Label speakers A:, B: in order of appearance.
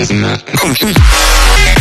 A: Isn't that confusing?